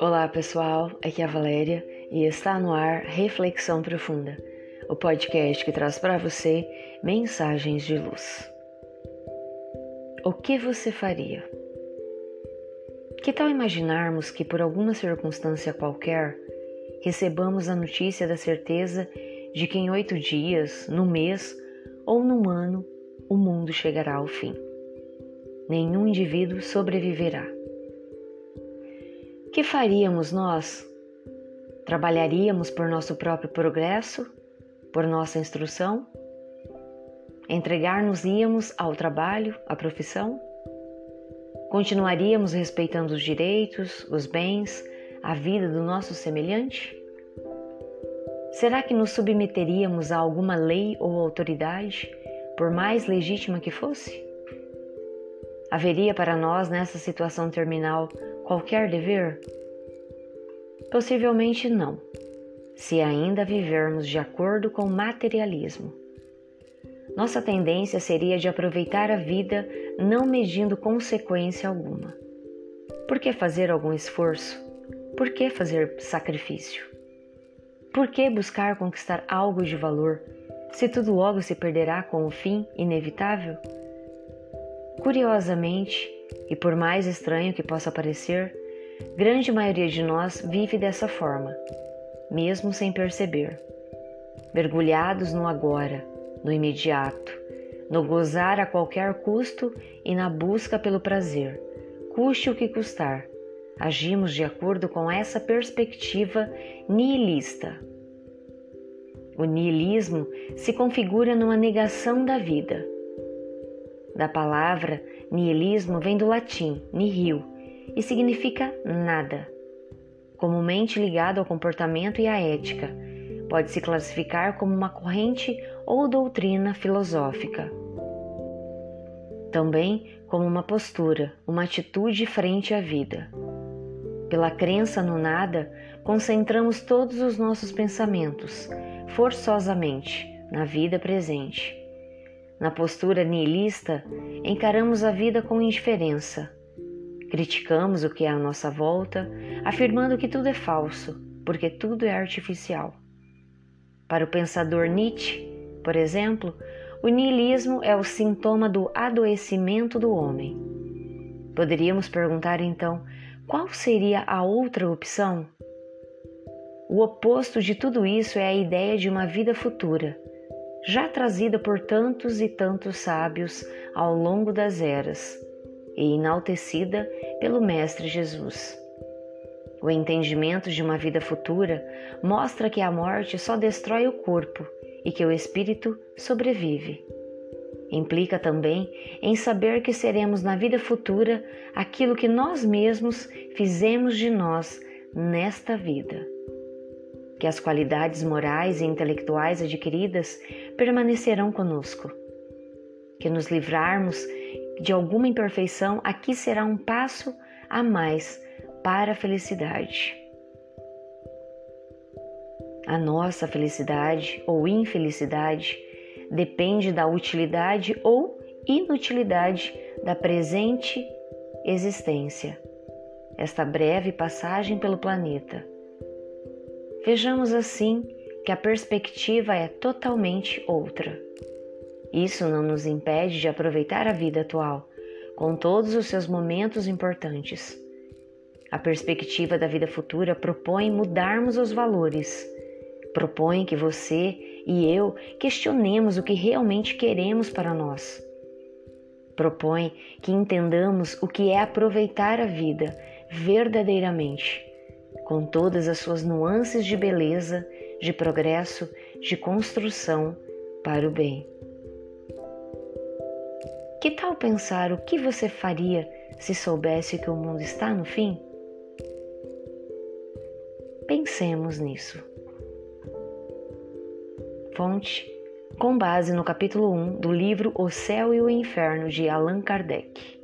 Olá pessoal, aqui é a Valéria e está no ar Reflexão Profunda, o podcast que traz para você mensagens de luz. O que você faria? Que tal imaginarmos que por alguma circunstância qualquer recebamos a notícia da certeza de que em oito dias, no mês ou num ano o mundo chegará ao fim? Nenhum indivíduo sobreviverá que faríamos nós? Trabalharíamos por nosso próprio progresso, por nossa instrução? Entregar-nos-íamos ao trabalho, à profissão? Continuaríamos respeitando os direitos, os bens, a vida do nosso semelhante? Será que nos submeteríamos a alguma lei ou autoridade, por mais legítima que fosse? Haveria para nós, nessa situação terminal, qualquer dever? Possivelmente não, se ainda vivermos de acordo com o materialismo. Nossa tendência seria de aproveitar a vida não medindo consequência alguma. Por que fazer algum esforço? Por que fazer sacrifício? Por que buscar conquistar algo de valor, se tudo logo se perderá com o fim inevitável? Curiosamente, e por mais estranho que possa parecer, grande maioria de nós vive dessa forma, mesmo sem perceber. Mergulhados no agora, no imediato, no gozar a qualquer custo e na busca pelo prazer, custe o que custar, agimos de acordo com essa perspectiva nihilista. O nihilismo se configura numa negação da vida. Da palavra nihilismo vem do latim nihil e significa nada. Comumente ligado ao comportamento e à ética, pode se classificar como uma corrente ou doutrina filosófica. Também como uma postura, uma atitude frente à vida. Pela crença no nada, concentramos todos os nossos pensamentos, forçosamente, na vida presente na postura nihilista, encaramos a vida com indiferença. Criticamos o que é à nossa volta, afirmando que tudo é falso, porque tudo é artificial. Para o pensador Nietzsche, por exemplo, o nihilismo é o sintoma do adoecimento do homem. Poderíamos perguntar então qual seria a outra opção? O oposto de tudo isso é a ideia de uma vida futura já trazida por tantos e tantos sábios ao longo das eras e enaltecida pelo Mestre Jesus. O entendimento de uma vida futura mostra que a morte só destrói o corpo e que o espírito sobrevive. Implica também em saber que seremos na vida futura aquilo que nós mesmos fizemos de nós nesta vida que as qualidades morais e intelectuais adquiridas permanecerão conosco. Que nos livrarmos de alguma imperfeição aqui será um passo a mais para a felicidade. A nossa felicidade ou infelicidade depende da utilidade ou inutilidade da presente existência, esta breve passagem pelo planeta. Vejamos assim que a perspectiva é totalmente outra. Isso não nos impede de aproveitar a vida atual, com todos os seus momentos importantes. A perspectiva da vida futura propõe mudarmos os valores, propõe que você e eu questionemos o que realmente queremos para nós. Propõe que entendamos o que é aproveitar a vida verdadeiramente com todas as suas nuances de beleza, de progresso, de construção para o bem. Que tal pensar o que você faria se soubesse que o mundo está no fim? Pensemos nisso. Fonte com base no capítulo 1 do livro O Céu e o Inferno de Allan Kardec.